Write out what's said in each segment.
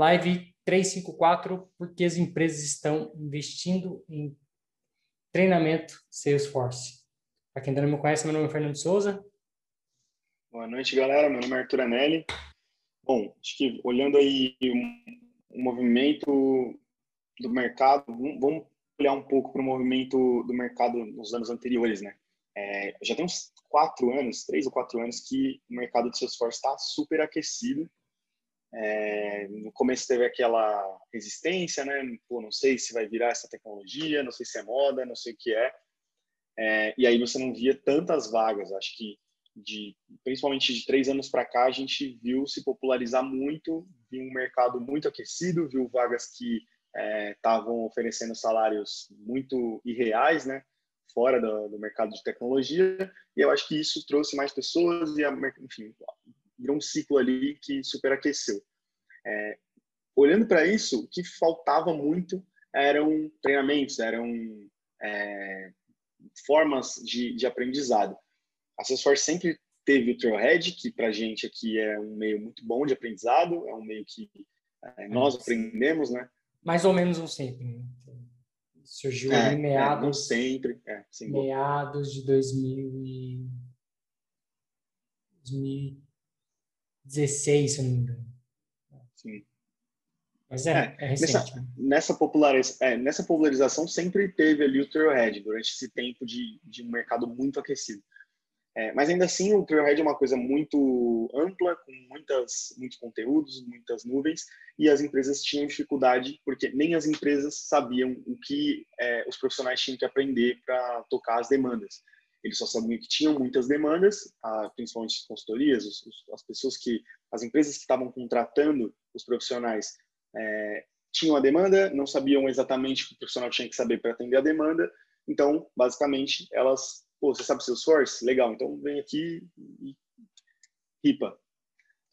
Live 354, porque as empresas estão investindo em treinamento Salesforce. Para quem ainda não me conhece, meu nome é Fernando Souza. Boa noite, galera. Meu nome é Arthur Anelli. Bom, acho que olhando aí o movimento do mercado, vamos olhar um pouco para o movimento do mercado nos anos anteriores, né? É, já tem uns quatro anos, três ou quatro anos, que o mercado de Salesforce está super aquecido. É, no começo teve aquela resistência, né? Pô, não sei se vai virar essa tecnologia, não sei se é moda, não sei o que é. é e aí você não via tantas vagas. Acho que de principalmente de três anos para cá a gente viu se popularizar muito, viu um mercado muito aquecido, viu vagas que estavam é, oferecendo salários muito irreais, né? fora do, do, mercado de tecnologia, e eu acho que isso trouxe mais pessoas e, enfim, virou um ciclo ali que superaqueceu. É, olhando para isso, o que faltava muito eram treinamentos, eram é, formas de, de, aprendizado. A Salesforce sempre teve o Trailhead, que para a gente aqui é um meio muito bom de aprendizado, é um meio que é, nós aprendemos, né? Mais ou menos um sempre. Né? Surgiu é, em meados. É, não sempre. É, sim, meados de 2000 e... 2016, se eu não me engano. Sim. Mas é, é, é recente. Nessa, né? nessa, populariz, é, nessa popularização sempre teve ali o Trailhead durante esse tempo de, de um mercado muito aquecido. É, mas ainda assim, o Trailhead é uma coisa muito ampla, com muitas, muitos conteúdos, muitas nuvens, e as empresas tinham dificuldade, porque nem as empresas sabiam o que é, os profissionais tinham que aprender para tocar as demandas. Eles só sabiam que tinham muitas demandas, principalmente consultorias, os, os, as pessoas que, as empresas que estavam contratando os profissionais é, tinham a demanda, não sabiam exatamente o que o profissional tinha que saber para atender a demanda, então, basicamente, elas Pô, você sabe Salesforce? Legal, então vem aqui e ripa.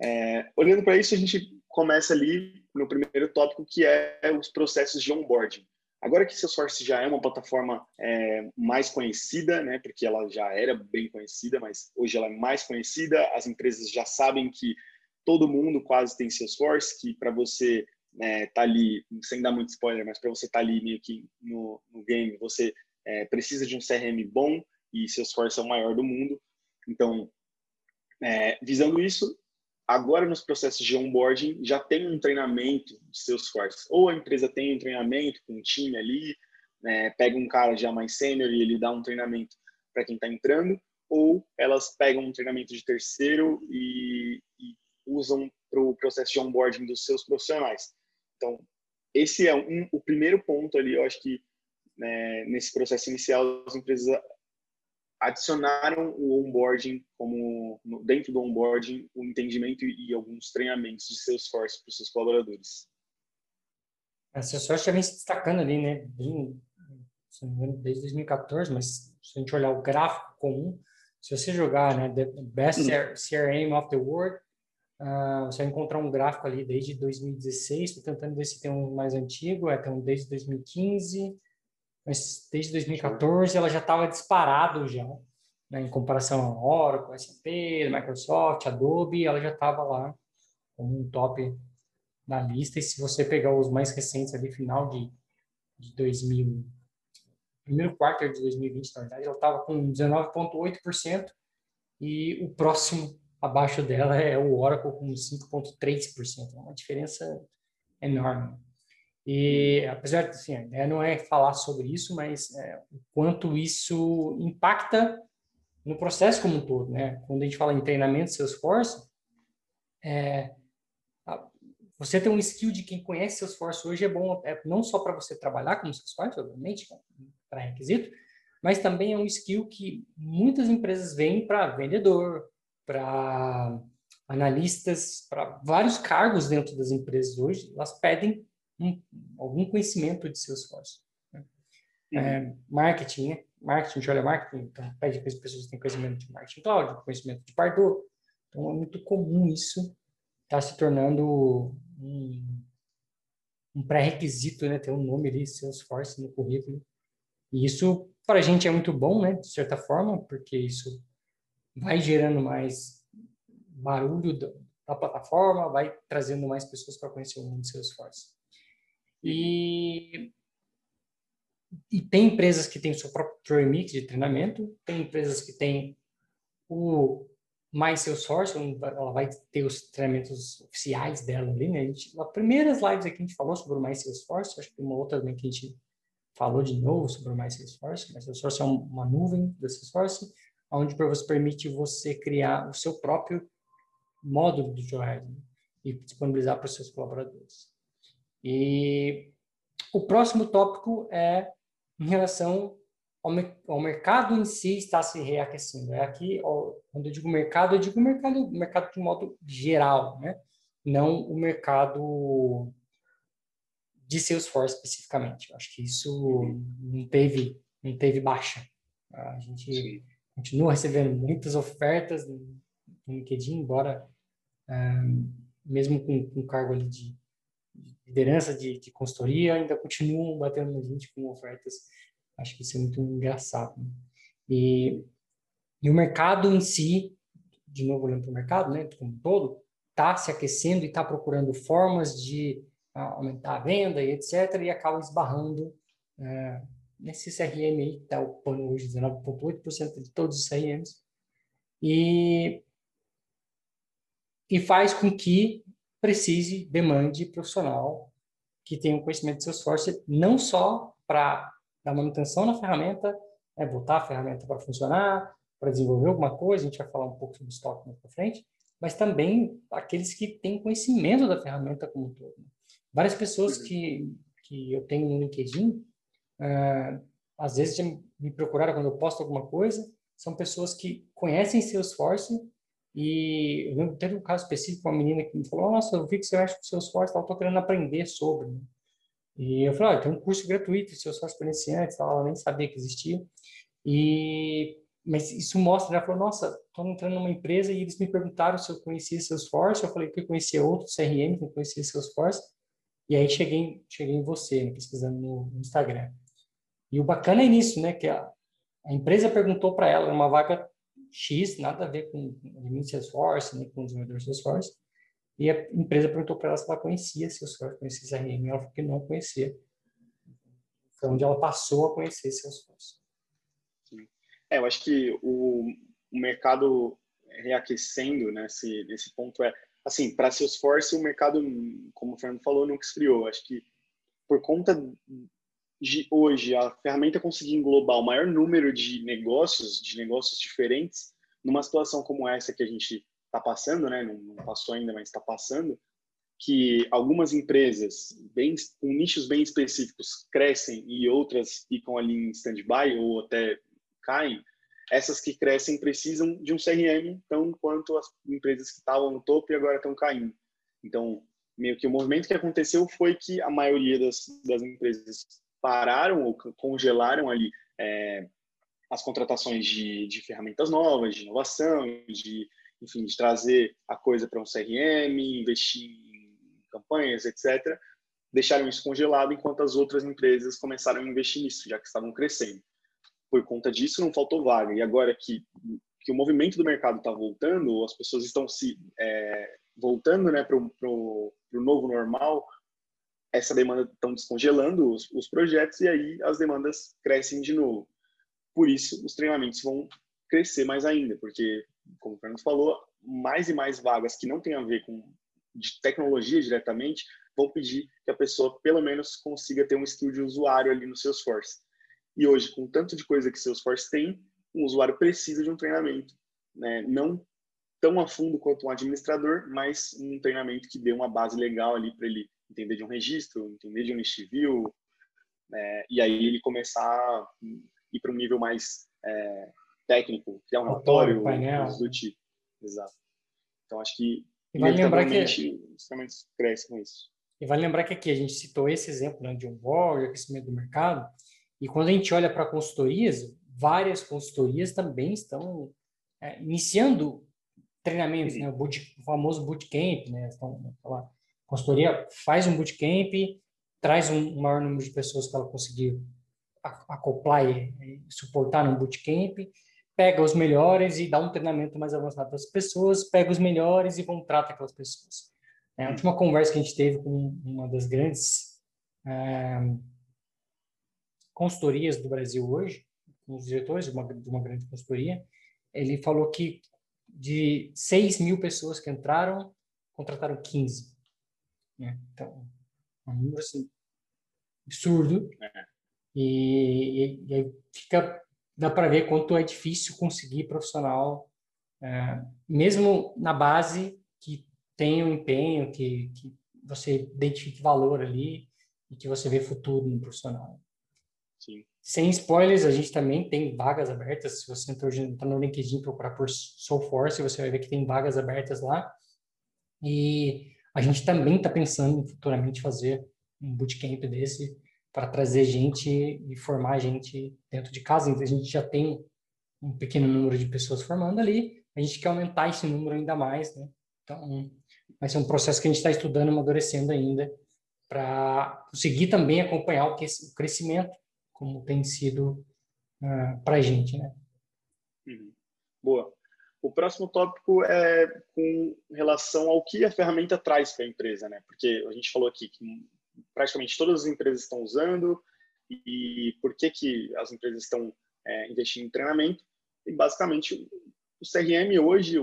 É, olhando para isso, a gente começa ali no primeiro tópico, que é os processos de onboarding. Agora que Salesforce já é uma plataforma é, mais conhecida, né, porque ela já era bem conhecida, mas hoje ela é mais conhecida, as empresas já sabem que todo mundo quase tem Salesforce, que para você é, tá ali, sem dar muito spoiler, mas para você estar tá ali meio que no, no game, você é, precisa de um CRM bom, e Salesforce é o maior do mundo. Então, é, visando isso, agora nos processos de onboarding já tem um treinamento de Salesforce. Ou a empresa tem um treinamento com um time ali, né, pega um cara já mais sênior e ele dá um treinamento para quem está entrando, ou elas pegam um treinamento de terceiro e, e usam para o processo de onboarding dos seus profissionais. Então, esse é um, o primeiro ponto ali, eu acho que né, nesse processo inicial as empresas adicionaram o onboarding como dentro do onboarding o entendimento e, alguns treinamentos de Salesforce para os seus colaboradores. A Salesforce já vem se destacando ali, né? Desde 2014, mas se a gente olhar o gráfico comum, se você jogar, né, the best CRM of the world, uh, você vai encontrar um gráfico ali desde 2016. Estou tentando ver se tem um mais antigo, é tem um desde 2015 mas desde 2014 ela já estava disparado já, né, em comparação a Oracle, SAP, Microsoft, Adobe, ela já estava lá como um top na lista. E se você pegar os mais recentes ali, final de, de 2000, primeiro quarto de 2020, na verdade, ela estava com 19,8% e o próximo abaixo dela é o Oracle com 5,3%. É uma diferença enorme. E apesar de assim, a não é falar sobre isso, mas é, o quanto isso impacta no processo como um todo, né? Quando a gente fala em treinamento Salesforce, é, você ter um skill de quem conhece Salesforce hoje é bom, é, não só para você trabalhar com Salesforce, obviamente, para requisito, mas também é um skill que muitas empresas veem para vendedor, para analistas, para vários cargos dentro das empresas hoje, elas pedem um, algum conhecimento de Salesforce. Né? Uhum. É, marketing, né? Marketing, a gente olha marketing, então pede que as pessoas tenham conhecimento de marketing cloud, conhecimento de Pardot. Então é muito comum isso estar tá se tornando um, um pré-requisito, né? Ter um nome ali, Salesforce no currículo. E isso para a gente é muito bom, né? De certa forma, porque isso vai gerando mais barulho da plataforma, vai trazendo mais pessoas para conhecer o mundo de Salesforce. E, e tem empresas que têm o seu próprio training mix de treinamento, tem empresas que têm o mais Salesforce, ela vai ter os treinamentos oficiais dela ali, né? A gente, as primeiras lives aqui a gente falou sobre o mais Salesforce, acho que tem uma outra também que a gente falou de novo sobre o mais Salesforce, mas Salesforce é uma nuvem da Salesforce, onde você permite você criar o seu próprio módulo do Johead né? e disponibilizar para os seus colaboradores. E o próximo tópico é em relação ao, ao mercado em si está se reaquecendo. É aqui, ó, quando eu digo mercado, eu digo mercado, mercado de modo geral, né? Não o mercado de Salesforce especificamente. Acho que isso não teve, não teve baixa. A gente Sim. continua recebendo muitas ofertas no LinkedIn, embora um, mesmo com, com cargo ali de liderança de, de, consultoria, ainda continuam batendo na gente com ofertas. Acho que isso é muito engraçado. Né? E, e o mercado em si, de novo olhando para o mercado, né, como um todo, está se aquecendo e está procurando formas de aumentar a venda e etc., e acaba esbarrando é, nesse CRM aí, que está ocupando hoje 19,8% de todos os CRMs, e, e faz com que precise, demande profissional que tenha um conhecimento de Salesforce, não só para dar manutenção na ferramenta, é, botar a ferramenta para funcionar, para desenvolver alguma coisa, a gente vai falar um pouco sobre estoque mais para frente, mas também aqueles que têm conhecimento da ferramenta como um todo. Várias pessoas uhum. que, que eu tenho no LinkedIn, uh, às vezes me procuraram quando eu posto alguma coisa, são pessoas que conhecem Salesforce e eu teve um caso específico, uma menina que me falou, nossa, eu vi que você mexe com Salesforce, eu estou querendo aprender sobre. E eu falei, ah, tem um curso gratuito de Salesforce para iniciantes, ela nem sabia que existia. E mas isso mostra, ela falou, nossa, estou entrando numa empresa e eles me perguntaram se eu conhecia Salesforce, eu falei que eu conhecia outros CRM, que eu conhecia Salesforce, e aí cheguei, cheguei em você, né, pesquisando no, Instagram. E o bacana é nisso, né? Que a, a empresa perguntou para ela, uma vaga X, nada a ver com o Salesforce, nem com desenvolvedor Salesforce. E a empresa perguntou para ela se ela conhecia Salesforce, conhecia CRM. Ela falou que não conhecia. Foi onde ela passou a conhecer Salesforce. Sim. É, eu acho que o, o mercado reaquecendo nesse, nesse ponto é assim, para Salesforce, o mercado, como o Fernando falou, nunca esfriou. Acho que por conta de hoje a ferramenta conseguir englobar o maior número de negócios, de negócios diferentes, numa situação como essa que a gente está passando, né? Não, passou ainda, mas está passando, que algumas empresas bem, com nichos bem específicos crescem e outras ficam ali em stand-by ou até caem, essas que crescem precisam de um CRM, tão quanto as empresas que estavam no topo e agora estão caindo. Então, meio que o movimento que aconteceu foi que a maioria das, das empresas pararam ou congelaram ali é, as contratações de, de ferramentas novas, de inovação, de, enfim, de trazer a coisa para um CRM, investir em campanhas, etc. Deixaram isso congelado enquanto as outras empresas começaram a investir nisso, já que estavam crescendo por conta disso não faltou vaga. E agora que, que o movimento do mercado está voltando, as pessoas estão se é, voltando né, para o novo normal, essa demanda estão descongelando os, os projetos e aí as demandas crescem de novo. Por isso, os treinamentos vão crescer mais ainda, porque, como o Fernando falou, mais e mais vagas que não têm a ver com de tecnologia diretamente vão pedir que a pessoa, pelo menos, consiga ter um skill de usuário ali no Salesforce. E hoje, com tanto de coisa que Salesforce tem, um usuário precisa de um treinamento, né? não tão a fundo quanto um administrador, mas um treinamento que dê uma base legal ali para ele entender de um registro, entender de um list view, né? e aí ele começar a ir para um nível mais é, técnico, criar um relatório, coisas do tipo. Exato. Então, acho que e vale lembrar que os treinamentos crescem com isso. E vale lembrar que aqui a gente citou esse exemplo né, de um blog, aquecimento do mercado, e quando a gente olha para consultorias, várias consultorias também estão é, iniciando treinamentos, né? o, boot, o famoso bootcamp, né? Então, a consultoria faz um bootcamp, traz um maior número de pessoas que ela conseguir acoplar e, suportar no bootcamp, pega os melhores e dá um treinamento mais avançado para as pessoas, pega os melhores e contrata aquelas pessoas. É, a última conversa que a gente teve com uma das grandes é, consultorias do Brasil hoje, com os diretores de uma, de uma grande consultoria, ele falou que de 6 mil pessoas que entraram, contrataram 15. Né? Então, é um número assim, absurdo. É. E, e, e aí fica, dá para ver quanto é difícil conseguir profissional, é, mesmo na base que tem um empenho, que, que você identifique valor ali e que você vê futuro no profissional. Sim. Sem spoilers, a gente também tem vagas abertas. Se você entrar, entrar no LinkedIn procurar por Soulforce, você vai ver que tem vagas abertas lá. E a gente também está pensando em futuramente fazer um bootcamp desse para trazer gente e formar gente dentro de casa. Então, a gente já tem um pequeno número de pessoas formando ali, a gente quer aumentar esse número ainda mais, né? Então, vai ser um processo que a gente está estudando, amadurecendo ainda, para conseguir também acompanhar o, crescimento, como tem sido uh, ah, para a gente, né? Uhum. Boa. O próximo tópico é com relação ao que a ferramenta traz para a empresa, né? Porque a gente falou aqui que praticamente todas as empresas estão usando e por que que as empresas estão é, investindo em treinamento. E basicamente o CRM hoje,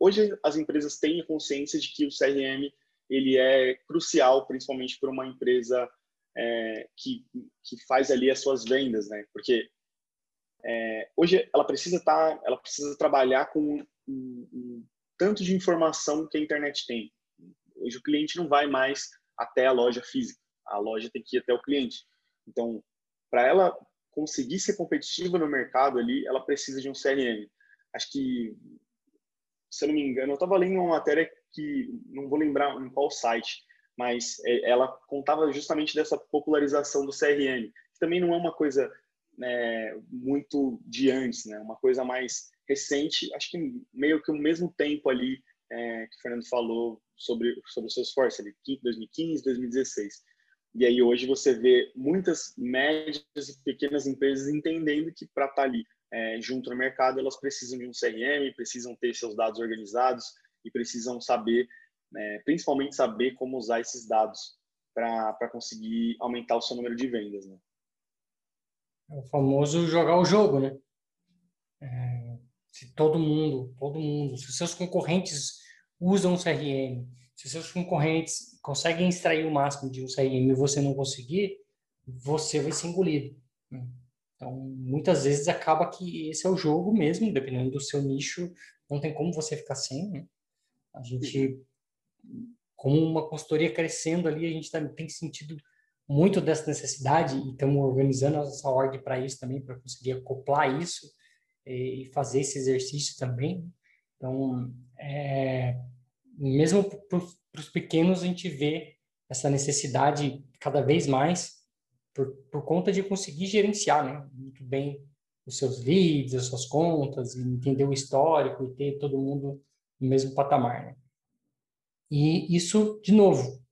hoje as empresas têm a consciência de que o CRM ele é crucial, principalmente para uma empresa é, que, que faz ali as suas vendas, né? Porque é, hoje ela precisa estar, tá, ela precisa trabalhar com um, um, tanto de informação que a internet tem. Hoje o cliente não vai mais até a loja física, a loja tem que ir até o cliente. Então, para ela conseguir ser competitiva no mercado ali, ela precisa de um CRM. Acho que, se eu não me engano, eu estava lendo uma matéria que não vou lembrar em qual site, mas é, ela contava justamente dessa popularização do CRM, que também não é uma coisa né, muito de antes, né? Uma coisa mais recente, acho que meio que o mesmo tempo ali é, que o Fernando falou sobre sobre o Salesforce, ali, 2015, 2016. E aí hoje você vê muitas médias e pequenas empresas entendendo que para estar tá ali é, junto no mercado elas precisam de um CRM, precisam ter seus dados organizados e precisam saber, é, principalmente saber como usar esses dados para conseguir aumentar o seu número de vendas. Né? É o famoso jogar o jogo, né? É, se todo mundo, todo mundo, se seus concorrentes usam CRM, se seus concorrentes conseguem extrair o máximo de um CRM e você não conseguir, você vai ser engolido. Né? Então, muitas vezes acaba que esse é o jogo mesmo, dependendo do seu nicho, não tem como você ficar sem. Né? A gente, como uma consultoria crescendo ali, a gente tem sentido muito dessa necessidade e estamos organizando a nossa org para isso também, para conseguir acoplar isso e fazer esse exercício também. Então, é, mesmo para os pequenos, a gente vê essa necessidade cada vez mais por, por conta de conseguir gerenciar né, muito bem os seus leads, as suas contas, entender o histórico e ter todo mundo no mesmo patamar. Né? E isso, de novo,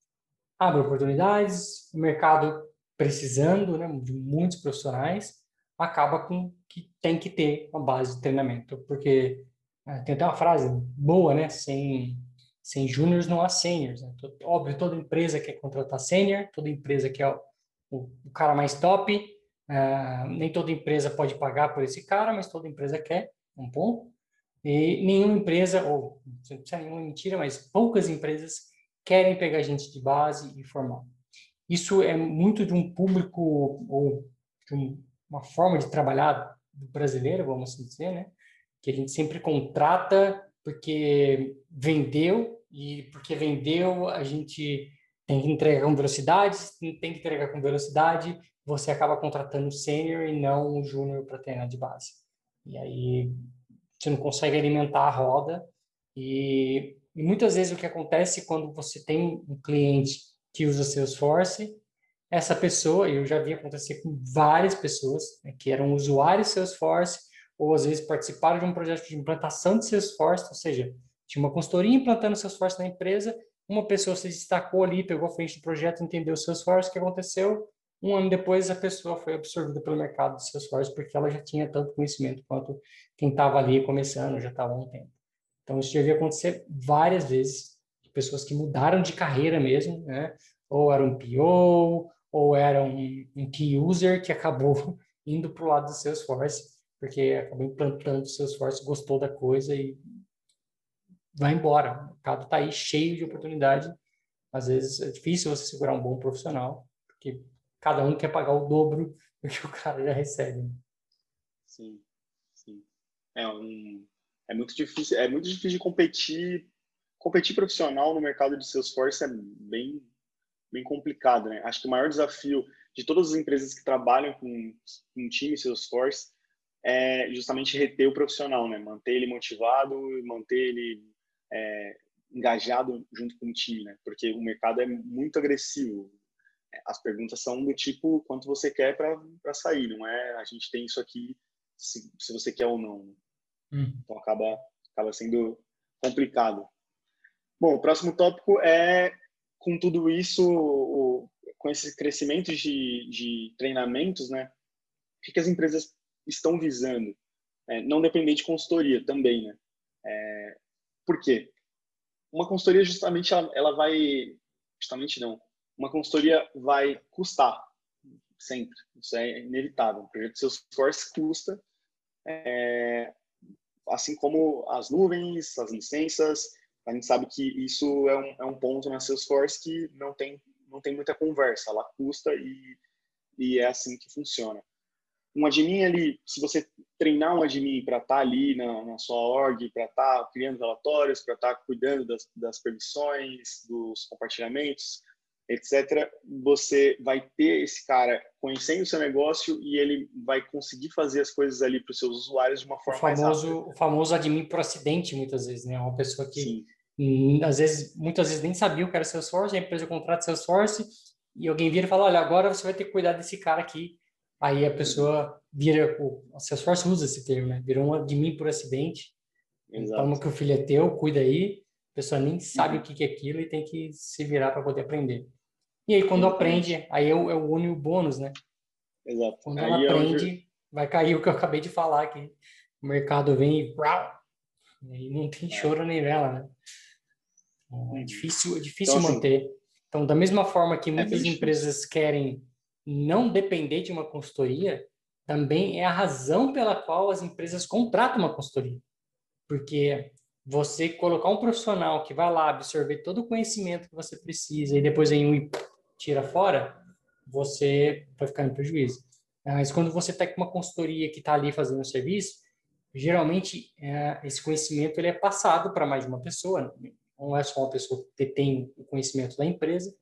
abre oportunidades, o mercado precisando né, de muitos profissionais, acaba com que tem que ter uma base de treinamento, porque é, tem até uma frase boa, né? Sem, sem júniores não há seniors. Né? Óbvio, toda empresa quer contratar sênior, toda empresa quer o, o, o cara mais top, uh, nem toda empresa pode pagar por esse cara, mas toda empresa quer, um ponto. E nenhuma empresa, ou não precisa nenhuma mentira, mas poucas empresas querem pegar gente de base e formar. Isso é muito de um público ou de um, uma forma de trabalhar brasileiro, vamos assim dizer, né? Que a gente sempre contrata porque vendeu e porque vendeu a gente tem que entregar com velocidade, tem que entregar com velocidade, você acaba contratando o sênior e não o júnior para treinar de base. E aí você não consegue alimentar a roda e e muitas vezes o que acontece quando você tem um cliente que usa Salesforce, essa pessoa, eu já vi acontecer com várias pessoas né, que eram usuários Salesforce, ou às vezes participaram de um projeto de implantação de Salesforce, ou seja, tinha uma consultoria implantando Salesforce na empresa, uma pessoa se destacou ali, pegou a frente do projeto, entendeu o Salesforce, o que aconteceu? um ano depois a pessoa foi absorvida pelo mercado de Salesforce porque ela já tinha tanto conhecimento quanto quem estava ali começando, já estava há um tempo. Então, isso já acontecer várias vezes, de pessoas que mudaram de carreira mesmo, né? Ou era um PO, ou era um, um key user que acabou indo para o lado do Salesforce, porque acabou implantando o Salesforce, gostou da coisa e vai embora. O mercado está aí cheio de oportunidade. Às vezes é difícil você segurar um bom profissional, porque cada um quer pagar o dobro do que o cara já recebe. Sim, sim. É, um, é muito difícil, é muito difícil de competir. Competir profissional no mercado de Salesforce é bem, bem complicado, né? Acho que o maior desafio de todas as empresas que trabalham com, um time Salesforce é justamente reter o profissional, né? Manter ele motivado, manter ele é, engajado junto com o time, né? Porque o mercado é muito agressivo. As perguntas são do tipo quanto você quer para sair, não é a gente tem isso aqui se, se você quer ou não. Hum. Então acaba acaba sendo complicado. Bom, o próximo tópico é com tudo isso, o, com esse crescimento de, de treinamentos, né? O que, que as empresas estão visando? É, não depender de consultoria também, né? É, por quê? Uma consultoria justamente ela, ela vai, justamente não, uma consultoria vai custar sempre, isso é inevitável. O projeto de Salesforce custa, é, assim como as nuvens, as licenças, a gente sabe que isso é um, é um ponto na Salesforce que não tem, não tem muita conversa, ela custa e, e é assim que funciona. Um admin ali, se você treinar um admin para estar tá ali na, na, sua org, para estar tá criando relatórios, para estar tá cuidando das, das permissões, dos compartilhamentos, etc., você vai ter esse cara conhecendo o seu negócio e ele vai conseguir fazer as coisas ali para os seus usuários de uma forma o famoso, mais rápida. O famoso admin por acidente, muitas vezes, né? Uma pessoa que, hum, às vezes, muitas vezes nem sabia o que era Salesforce, a empresa contrata Salesforce e alguém vira e fala, olha, agora você vai ter que cuidar desse cara aqui aí a pessoa vira, o Salesforce usa esse termo, né? Virou um admin por acidente. Exato. Toma que o filho é teu, cuida aí. A pessoa nem sabe o que é aquilo e tem que se virar para poder aprender. E aí, quando aprende, aí é o, é o único bônus, né? Exato. Quando ela aí aprende, é onde... vai cair o que eu acabei de falar aqui. O mercado vem e, e não tem é. choro nem vela, né? É uhum. difícil, é difícil então, assim, manter. Então, da mesma forma que é muitas empresas querem não depender de uma consultoria também é a razão pela qual as empresas contratam uma consultoria. Porque você colocar um profissional que vai lá absorver todo o conhecimento que você precisa e depois vem um tira fora, você vai ficar em prejuízo. Mas quando você está com uma consultoria que está ali fazendo o serviço, geralmente é, esse conhecimento ele é passado para mais de uma pessoa. Não é só uma pessoa que tem o conhecimento da empresa,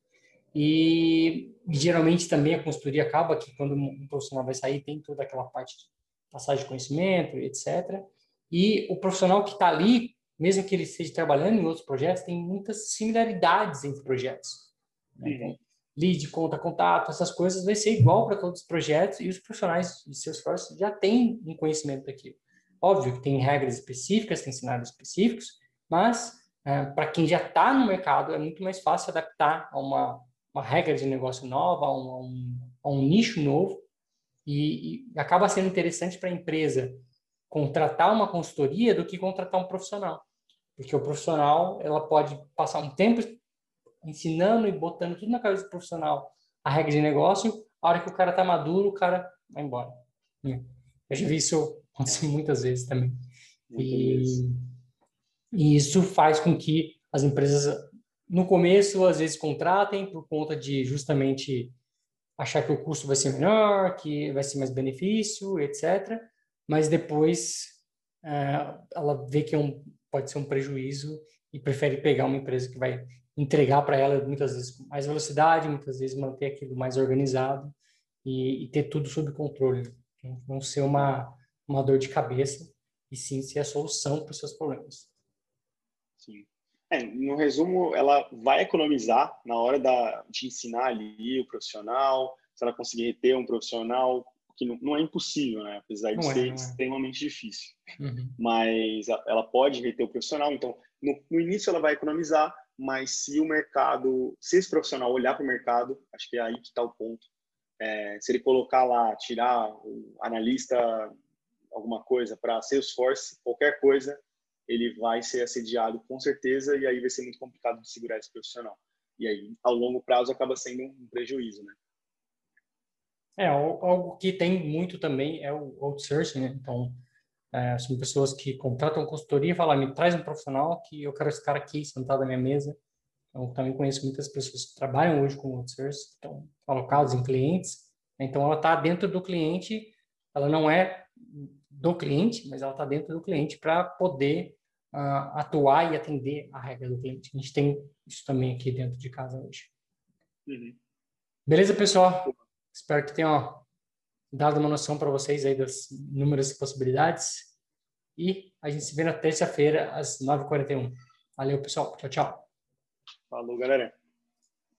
e geralmente também a consultoria acaba que quando um profissional vai sair tem toda aquela parte de passagem de conhecimento, etc. E o profissional que está ali, mesmo que ele esteja trabalhando em outros projetos, tem muitas similaridades entre projetos. Né? Uhum. Lead, conta, contato, essas coisas vai ser igual para todos os projetos e os profissionais de Salesforce já têm um conhecimento daquilo. Óbvio que tem regras específicas, tem cenários específicos, mas é, para quem já está no mercado é muito mais fácil adaptar a uma uma regra de negócio nova, a um, um, um nicho novo, e, e acaba sendo interessante para a empresa contratar uma consultoria do que contratar um profissional. Porque o profissional, ela pode passar um tempo ensinando e botando tudo na cabeça do profissional a regra de negócio, a hora que o cara está maduro, o cara vai embora. Hum. Eu já vi isso acontecer muitas vezes também. E, e, isso faz com que as empresas no começo, às vezes, contratem por conta de justamente achar que o custo vai ser menor, que vai ser mais benefício, etc. Mas depois uh, ela vê que é um, pode ser um prejuízo e prefere pegar uma empresa que vai entregar para ela muitas vezes com mais velocidade, muitas vezes manter aquilo mais organizado e, e ter tudo sob controle. Não ser uma, uma dor de cabeça e sim ser a solução para os seus problemas. Sim. É, no resumo, ela vai economizar na hora da, de ensinar ali o profissional, se ela conseguir reter um profissional, que não, não é impossível, né? apesar de não é, ser é, extremamente difícil. Uhum. Mas ela pode reter o profissional, então no, no, início ela vai economizar, mas se o mercado, se esse profissional olhar para o mercado, acho que é aí que está o ponto, é, se ele colocar lá, tirar o analista alguma coisa para Salesforce, qualquer coisa, ele vai ser assediado com certeza e aí vai ser muito complicado de segurar esse profissional. E aí, ao longo prazo, acaba sendo um prejuízo, né? É, algo que tem muito também é o outsourcing, né? Então, é, são pessoas que contratam consultoria e falam, me traz um profissional que eu quero esse cara aqui sentado na minha mesa. Então, também conheço muitas pessoas que trabalham hoje com outsourcing, estão alocados em clientes. Então, ela está dentro do cliente, ela não é do cliente, mas ela está dentro do cliente para poder uh, atuar e atender a regra do cliente. A gente tem isso também aqui dentro de casa hoje. Uhum. Beleza, pessoal? Espero que tenha dado uma noção para vocês aí das inúmeras possibilidades. E a gente se vê na terça-feira, às 9h41. Valeu, pessoal. Tchau, tchau. Falou, galera.